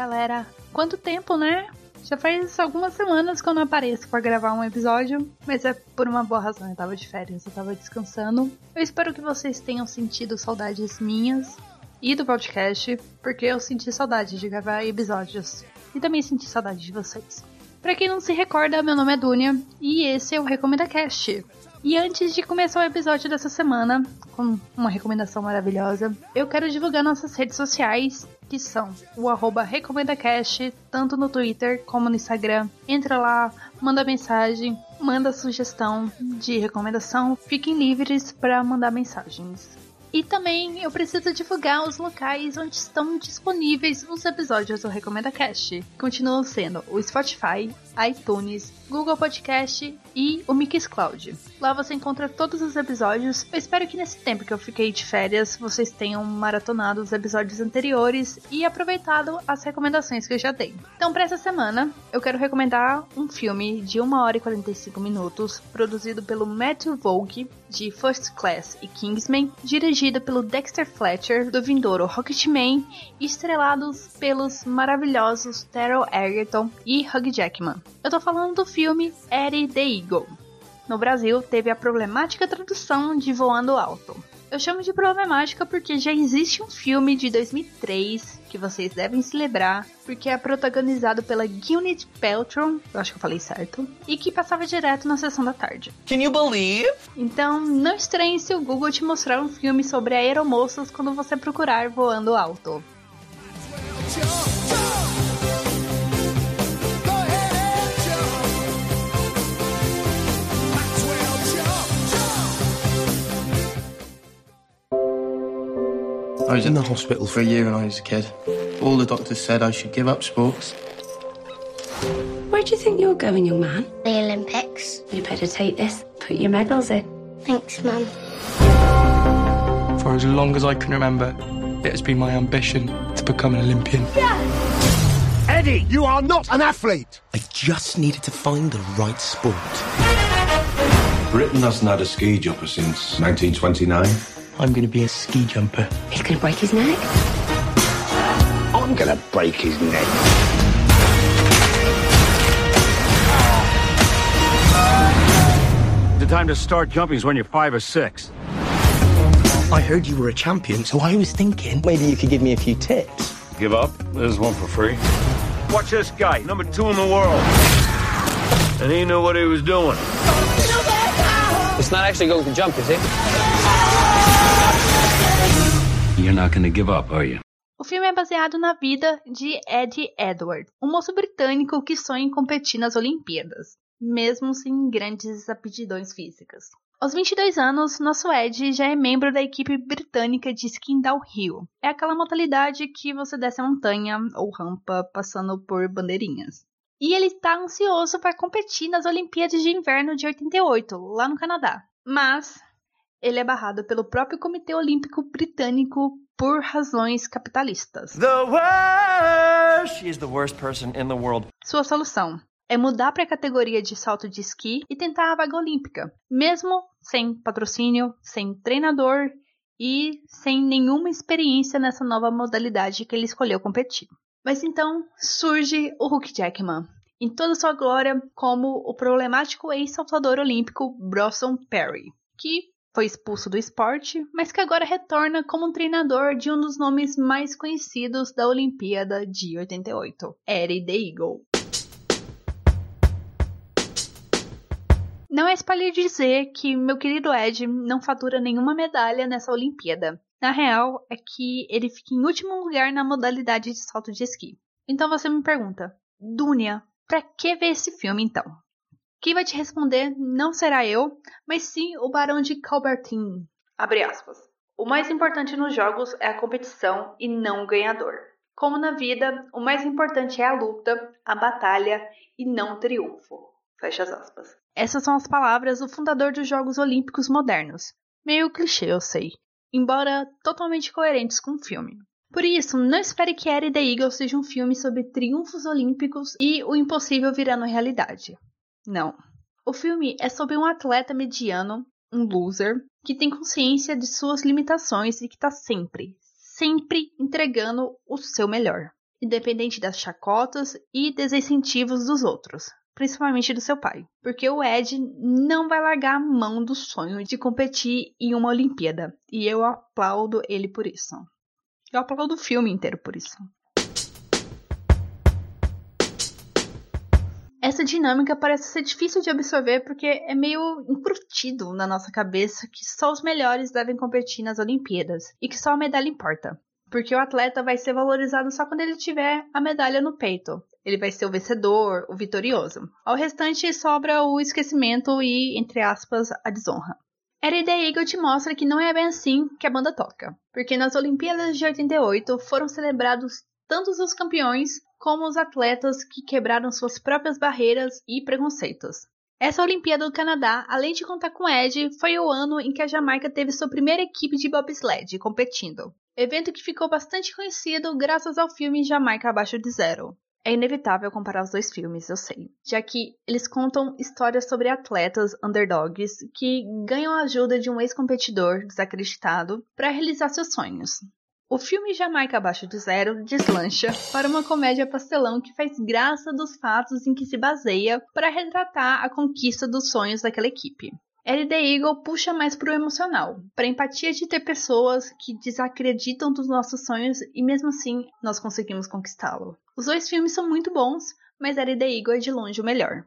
galera, quanto tempo, né? Já faz algumas semanas que eu não apareço para gravar um episódio, mas é por uma boa razão. Eu tava de férias, eu tava descansando. Eu espero que vocês tenham sentido saudades minhas e do podcast, porque eu senti saudade de gravar episódios e também senti saudade de vocês. Para quem não se recorda, meu nome é Dunia e esse é o Recomenda Cast. E antes de começar o episódio dessa semana, com uma recomendação maravilhosa, eu quero divulgar nossas redes sociais, que são o arroba RecomendaCast, tanto no Twitter como no Instagram. Entra lá, manda mensagem, manda sugestão de recomendação. Fiquem livres para mandar mensagens. E também eu preciso divulgar os locais onde estão disponíveis os episódios do Recomenda Cast. Continuam sendo o Spotify, iTunes, Google Podcast e o Mixcloud. Lá você encontra todos os episódios. Eu espero que nesse tempo que eu fiquei de férias vocês tenham maratonado os episódios anteriores e aproveitado as recomendações que eu já dei. Então, para essa semana, eu quero recomendar um filme de 1 hora e 45 minutos, produzido pelo Matthew Vogue, de First Class e Kingsman, dirigido pelo Dexter Fletcher, do vindouro Rocketman, estrelados pelos maravilhosos Terrell Egerton e Hugh Jackman. Eu tô falando do filme Eddie the Eagle. No Brasil, teve a problemática tradução de Voando Alto. Eu chamo de problemática porque já existe um filme de 2003 que vocês devem se lembrar, porque é protagonizado pela Gwyneth Paltrow, eu acho que eu falei certo, e que passava direto na sessão da tarde. Can you believe? Então, não estranhe se o Google te mostrar um filme sobre aeromoças quando você procurar Voando Alto. I was in the hospital for a year when I was a kid. All the doctors said I should give up sports. Where do you think you're going, young man? The Olympics. You better take this. Put your medals in. Thanks, Mum. For as long as I can remember, it has been my ambition to become an Olympian. Eddie, you are not an athlete. I just needed to find the right sport. Britain hasn't had a ski jumper since 1929. I'm going to be a ski jumper. He's going to break his neck. I'm gonna break his neck. The time to start jumping is when you're five or six. I heard you were a champion, so I was thinking maybe you could give me a few tips. Give up? There's one for free. Watch this guy, number two in the world. And he knew what he was doing. It's not actually going to jump, is it? You're not gonna give up, are you? O filme é baseado na vida de Eddie Edward, um moço britânico que sonha em competir nas Olimpíadas, mesmo sem grandes aptidões físicas. Aos 22 anos, nosso Ed já é membro da equipe britânica de Skin Downhill. É aquela modalidade que você desce a montanha ou rampa passando por bandeirinhas. E ele está ansioso para competir nas Olimpíadas de Inverno de 88, lá no Canadá. Mas ele é barrado pelo próprio Comitê Olímpico Britânico por razões capitalistas. The worst. She is the worst person in the world. Sua solução é mudar para a categoria de salto de esqui e tentar a vaga olímpica, mesmo sem patrocínio, sem treinador e sem nenhuma experiência nessa nova modalidade que ele escolheu competir. Mas então surge o Hugh Jackman, em toda sua glória como o problemático ex-saltador olímpico Bronson Perry, que foi expulso do esporte, mas que agora retorna como treinador de um dos nomes mais conhecidos da Olimpíada de 88, Eddie the Eagle. Não é espalhar dizer que meu querido Ed não fatura nenhuma medalha nessa Olimpíada. Na real, é que ele fica em último lugar na modalidade de salto de esqui. Então você me pergunta, Dunia, pra que ver esse filme então? Quem vai te responder não será eu, mas sim o Barão de Calbertin. Abre aspas. O mais importante nos jogos é a competição e não o ganhador. Como na vida, o mais importante é a luta, a batalha e não o triunfo. Fecha as aspas. Essas são as palavras do fundador dos Jogos Olímpicos modernos. Meio clichê, eu sei, embora totalmente coerentes com o filme. Por isso, não espere que Eddie the Eagle seja um filme sobre triunfos olímpicos e o impossível virando realidade. Não. O filme é sobre um atleta mediano, um loser, que tem consciência de suas limitações e que está sempre, sempre entregando o seu melhor. independente das chacotas e desincentivos dos outros, principalmente do seu pai, porque o Ed não vai largar a mão do sonho de competir em uma Olimpíada, e eu aplaudo ele por isso. Eu aplaudo o filme inteiro por isso. Essa dinâmica parece ser difícil de absorver porque é meio encrutido na nossa cabeça que só os melhores devem competir nas Olimpíadas e que só a medalha importa. Porque o atleta vai ser valorizado só quando ele tiver a medalha no peito. Ele vai ser o vencedor, o vitorioso. Ao restante sobra o esquecimento e, entre aspas, a desonra. Harry the Eagle te mostra que não é bem assim que a banda toca. Porque nas Olimpíadas de 88 foram celebrados tanto os campeões como os atletas que quebraram suas próprias barreiras e preconceitos. Essa Olimpíada do Canadá, além de contar com Ed, foi o ano em que a Jamaica teve sua primeira equipe de bobsled competindo. Evento que ficou bastante conhecido graças ao filme Jamaica Abaixo de Zero. É inevitável comparar os dois filmes, eu sei, já que eles contam histórias sobre atletas underdogs que ganham a ajuda de um ex-competidor desacreditado para realizar seus sonhos. O filme Jamaica Abaixo de Zero deslancha para uma comédia pastelão que faz graça dos fatos em que se baseia para retratar a conquista dos sonhos daquela equipe. The Eagle puxa mais pro emocional, para empatia de ter pessoas que desacreditam dos nossos sonhos e mesmo assim nós conseguimos conquistá-lo. Os dois filmes são muito bons, mas The Eagle é de longe o melhor.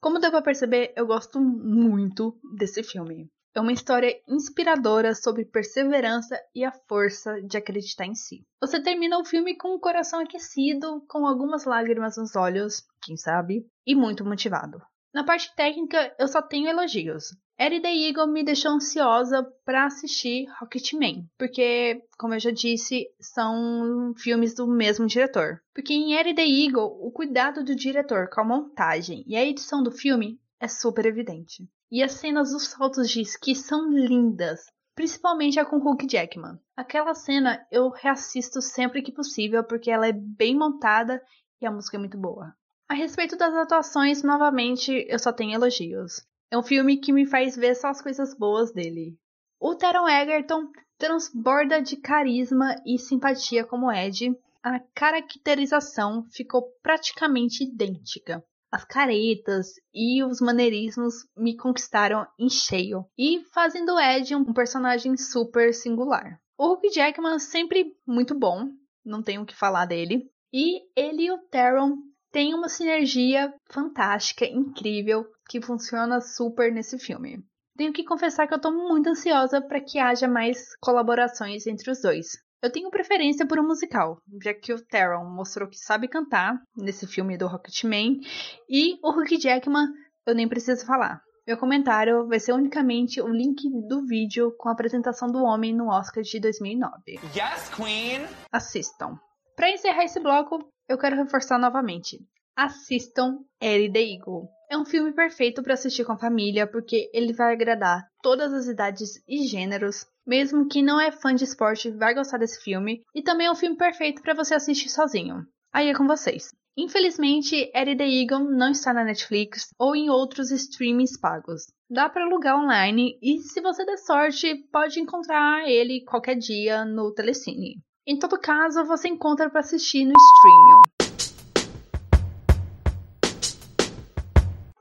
Como deu pra perceber, eu gosto muito desse filme. É uma história inspiradora sobre perseverança e a força de acreditar em si. Você termina o filme com o coração aquecido, com algumas lágrimas nos olhos, quem sabe, e muito motivado. Na parte técnica, eu só tenho elogios. Eddie the Eagle me deixou ansiosa para assistir Rocketman, porque, como eu já disse, são filmes do mesmo diretor. Porque em Eddie the Eagle, o cuidado do diretor com a montagem e a edição do filme é super evidente. E as cenas dos saltos de esqui são lindas, principalmente a com Hulk Jackman. Aquela cena eu reassisto sempre que possível porque ela é bem montada e a música é muito boa. A respeito das atuações, novamente eu só tenho elogios. É um filme que me faz ver só as coisas boas dele. O Taron Egerton transborda de carisma e simpatia como Ed. A caracterização ficou praticamente idêntica as caretas e os maneirismos me conquistaram em cheio e fazem do Ed um personagem super singular. O Hugh Jackman sempre muito bom, não tenho o que falar dele. E ele e o Taron têm uma sinergia fantástica, incrível, que funciona super nesse filme. Tenho que confessar que eu estou muito ansiosa para que haja mais colaborações entre os dois. Eu tenho preferência por um musical, já que o Taron mostrou que sabe cantar nesse filme do Rocketman e o Hugh Jackman eu nem preciso falar. Meu comentário vai ser unicamente o link do vídeo com a apresentação do homem no Oscar de 2009. Yes, Queen! Assistam. Para encerrar esse bloco, eu quero reforçar novamente. Assistam Ellie the Eagle. É um filme perfeito para assistir com a família porque ele vai agradar todas as idades e gêneros. Mesmo que não é fã de esporte, vai gostar desse filme. E também é um filme perfeito para você assistir sozinho. Aí é com vocês. Infelizmente, Eddie the Eagle não está na Netflix ou em outros streamings pagos. Dá para alugar online e, se você der sorte, pode encontrar ele qualquer dia no Telecine. Em todo caso, você encontra para assistir no Streamium.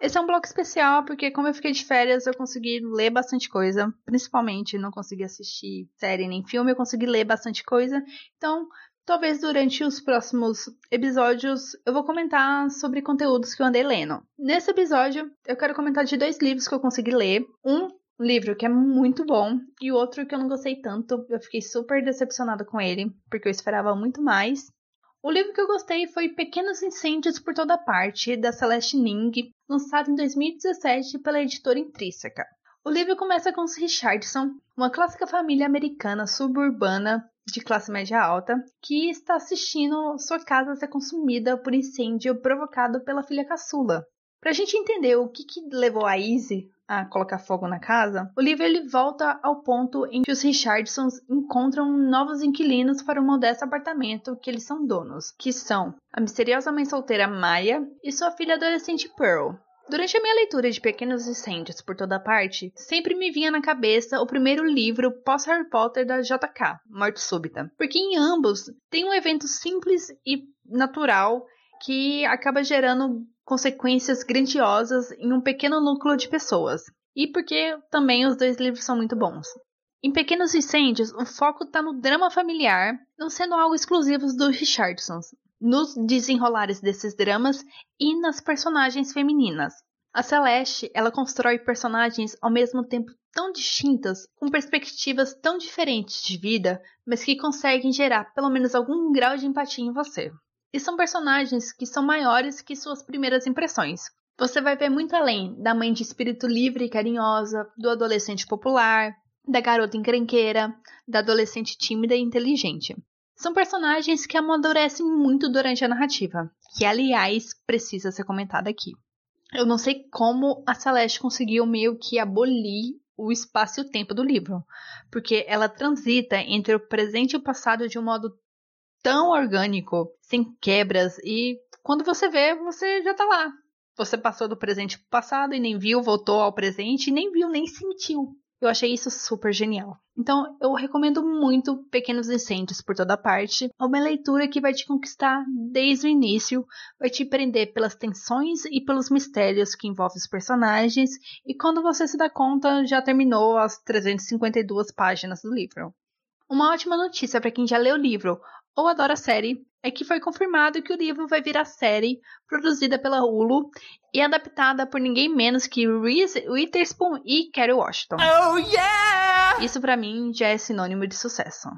Esse é um bloco especial porque, como eu fiquei de férias, eu consegui ler bastante coisa. Principalmente, não consegui assistir série nem filme, eu consegui ler bastante coisa. Então, talvez durante os próximos episódios eu vou comentar sobre conteúdos que eu andei lendo. Nesse episódio, eu quero comentar de dois livros que eu consegui ler. Um livro que é muito bom e o outro que eu não gostei tanto. Eu fiquei super decepcionada com ele, porque eu esperava muito mais. O livro que eu gostei foi Pequenos Incêndios por Toda Parte, da Celeste Ning, lançado em 2017 pela editora Intrínseca. O livro começa com os Richardson, uma clássica família americana suburbana de classe média alta, que está assistindo sua casa ser consumida por incêndio provocado pela filha caçula. Para a gente entender o que, que levou a Izzy a colocar fogo na casa, o livro ele volta ao ponto em que os Richardsons encontram novos inquilinos para o modesto apartamento que eles são donos, que são a misteriosa mãe solteira Maya e sua filha adolescente Pearl. Durante a minha leitura de Pequenos Incêndios por toda parte, sempre me vinha na cabeça o primeiro livro pós-Harry Potter da JK, Morte Súbita, porque em ambos tem um evento simples e natural que acaba gerando consequências grandiosas em um pequeno núcleo de pessoas. E porque também os dois livros são muito bons. Em Pequenos Incêndios, o foco está no drama familiar, não sendo algo exclusivo dos Richardsons, nos desenrolares desses dramas e nas personagens femininas. A Celeste, ela constrói personagens ao mesmo tempo tão distintas, com perspectivas tão diferentes de vida, mas que conseguem gerar pelo menos algum grau de empatia em você. E são personagens que são maiores que suas primeiras impressões. Você vai ver muito além da mãe de espírito livre e carinhosa, do adolescente popular, da garota encrenqueira, da adolescente tímida e inteligente. São personagens que amadurecem muito durante a narrativa, que aliás precisa ser comentada aqui. Eu não sei como a Celeste conseguiu meio que abolir o espaço e o tempo do livro, porque ela transita entre o presente e o passado de um modo tão orgânico, sem quebras, e quando você vê, você já tá lá. Você passou do presente pro passado e nem viu, voltou ao presente e nem viu, nem sentiu. Eu achei isso super genial. Então, eu recomendo muito Pequenos Incêndios por toda parte. É uma leitura que vai te conquistar desde o início, vai te prender pelas tensões e pelos mistérios que envolvem os personagens, e quando você se dá conta, já terminou as 352 páginas do livro. Uma ótima notícia para quem já leu o livro ou adora a série é que foi confirmado que o livro vai virar série produzida pela Hulu e adaptada por ninguém menos que Reese Witherspoon e Kerry Washington. Oh yeah! Isso para mim já é sinônimo de sucesso.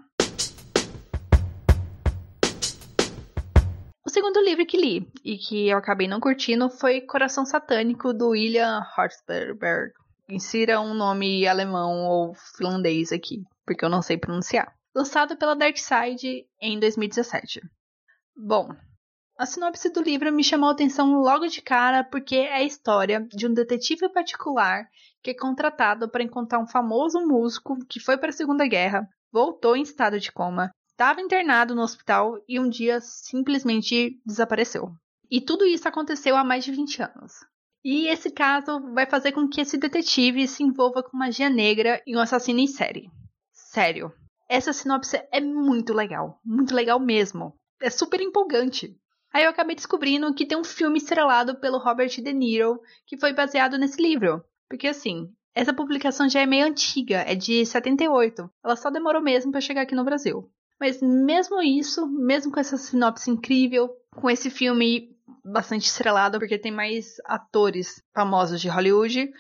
O segundo livro que li e que eu acabei não curtindo foi Coração Satânico do William Hartsberg. Insira um nome alemão ou finlandês aqui, porque eu não sei pronunciar lançado pela Darkside em 2017. Bom, a sinopse do livro me chamou a atenção logo de cara porque é a história de um detetive particular que é contratado para encontrar um famoso músico que foi para a Segunda Guerra, voltou em estado de coma, estava internado no hospital e um dia simplesmente desapareceu. E tudo isso aconteceu há mais de 20 anos. E esse caso vai fazer com que esse detetive se envolva com magia negra e um assassino em série. Sério, essa sinopse é muito legal, muito legal mesmo. É super empolgante. Aí eu acabei descobrindo que tem um filme estrelado pelo Robert De Niro que foi baseado nesse livro. Porque assim, essa publicação já é meio antiga, é de 78. Ela só demorou mesmo para chegar aqui no Brasil. Mas mesmo isso, mesmo com essa sinopse incrível, com esse filme bastante estrelado, porque tem mais atores famosos de Hollywood,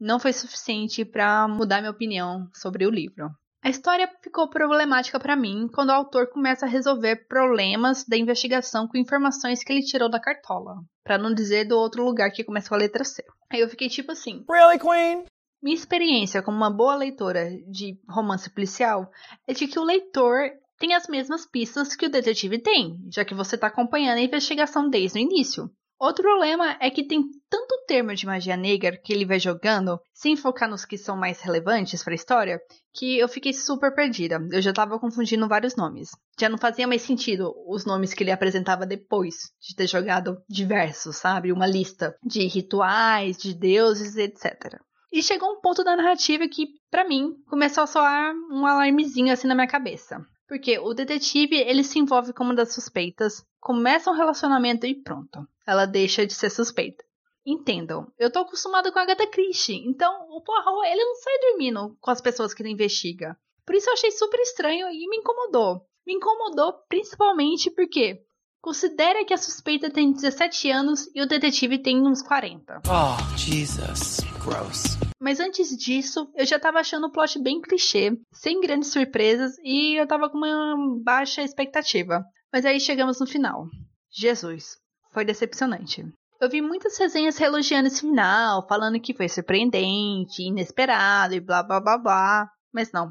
não foi suficiente para mudar minha opinião sobre o livro. A história ficou problemática para mim quando o autor começa a resolver problemas da investigação com informações que ele tirou da cartola, para não dizer do outro lugar que começa com a letra C. Aí eu fiquei tipo assim: Really, Queen? Minha experiência como uma boa leitora de romance policial é de que o leitor tem as mesmas pistas que o detetive tem, já que você está acompanhando a investigação desde o início. Outro problema é que tem tanto termo de magia negra que ele vai jogando, sem focar nos que são mais relevantes para a história, que eu fiquei super perdida. Eu já estava confundindo vários nomes. Já não fazia mais sentido os nomes que ele apresentava depois de ter jogado diversos, sabe? Uma lista de rituais, de deuses, etc. E chegou um ponto da narrativa que, para mim, começou a soar um alarmezinho assim na minha cabeça. Porque o detetive, ele se envolve com uma das suspeitas, começa um relacionamento e pronto. Ela deixa de ser suspeita. Entendam, eu tô acostumado com a Agatha Christie, então o Poirot, ele não sai dormindo com as pessoas que ele investiga. Por isso eu achei super estranho e me incomodou. Me incomodou principalmente porque considera que a suspeita tem 17 anos e o detetive tem uns 40. Oh, Jesus. Gross. Mas antes disso, eu já tava achando o plot bem clichê, sem grandes surpresas e eu tava com uma baixa expectativa. Mas aí chegamos no final. Jesus, foi decepcionante. Eu vi muitas resenhas elogiando esse final, falando que foi surpreendente, inesperado e blá blá blá blá. Mas não,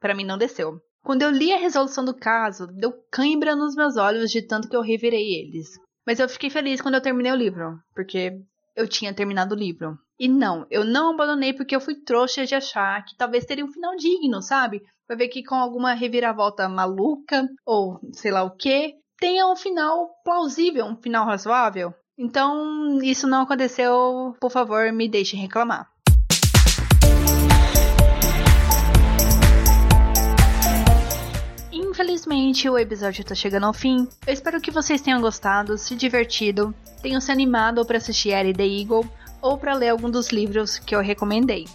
para mim não desceu. Quando eu li a resolução do caso, deu cãibra nos meus olhos de tanto que eu revirei eles. Mas eu fiquei feliz quando eu terminei o livro, porque eu tinha terminado o livro. E não, eu não abandonei porque eu fui trouxa de achar que talvez teria um final digno, sabe? Vai ver que com alguma reviravolta maluca, ou sei lá o que, tenha um final plausível, um final razoável. Então, isso não aconteceu, por favor, me deixem reclamar. Infelizmente, o episódio tá chegando ao fim. Eu espero que vocês tenham gostado, se divertido, tenham se animado para assistir Ellie the Eagle ou para ler algum dos livros que eu recomendei.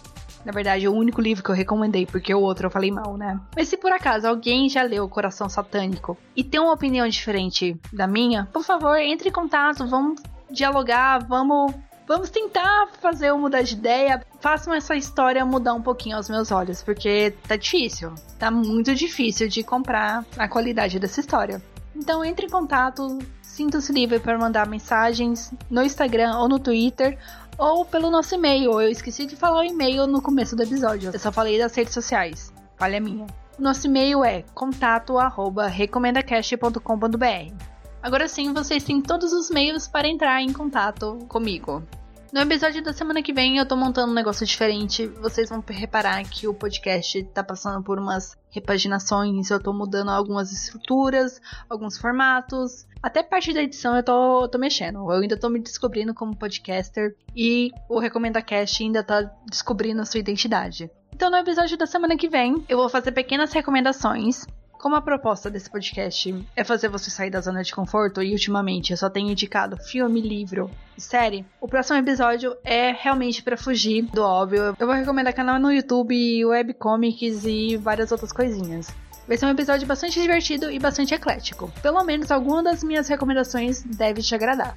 Na verdade, o único livro que eu recomendei, porque o outro eu falei mal, né? Mas se por acaso alguém já leu O Coração Satânico e tem uma opinião diferente da minha, por favor, entre em contato, vamos dialogar, vamos Vamos tentar fazer eu mudar de ideia. Façam essa história mudar um pouquinho aos meus olhos, porque tá difícil. Tá muito difícil de comprar a qualidade dessa história. Então entre em contato, sinta-se livre para mandar mensagens no Instagram ou no Twitter ou pelo nosso e-mail. Eu esqueci de falar o e-mail no começo do episódio. Eu só falei das redes sociais. Falha minha. Nosso e-mail é contato@recomendacast.com.br. Agora sim, vocês têm todos os meios para entrar em contato comigo. No episódio da semana que vem eu tô montando um negócio diferente. Vocês vão reparar que o podcast tá passando por umas repaginações, eu tô mudando algumas estruturas, alguns formatos. Até parte da edição eu tô, tô mexendo. Eu ainda tô me descobrindo como podcaster e o Recomenda Cast ainda tá descobrindo a sua identidade. Então no episódio da semana que vem eu vou fazer pequenas recomendações como a proposta desse podcast é fazer você sair da zona de conforto e ultimamente eu só tenho indicado filme, livro e série, o próximo episódio é realmente para fugir do óbvio. Eu vou recomendar canal no YouTube, webcomics e várias outras coisinhas. Vai ser um episódio bastante divertido e bastante eclético. Pelo menos alguma das minhas recomendações deve te agradar.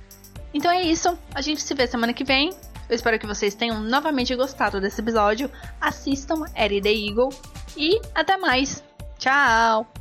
Então é isso, a gente se vê semana que vem. Eu espero que vocês tenham novamente gostado desse episódio. Assistam Eddie the Eagle e até mais. Tchau!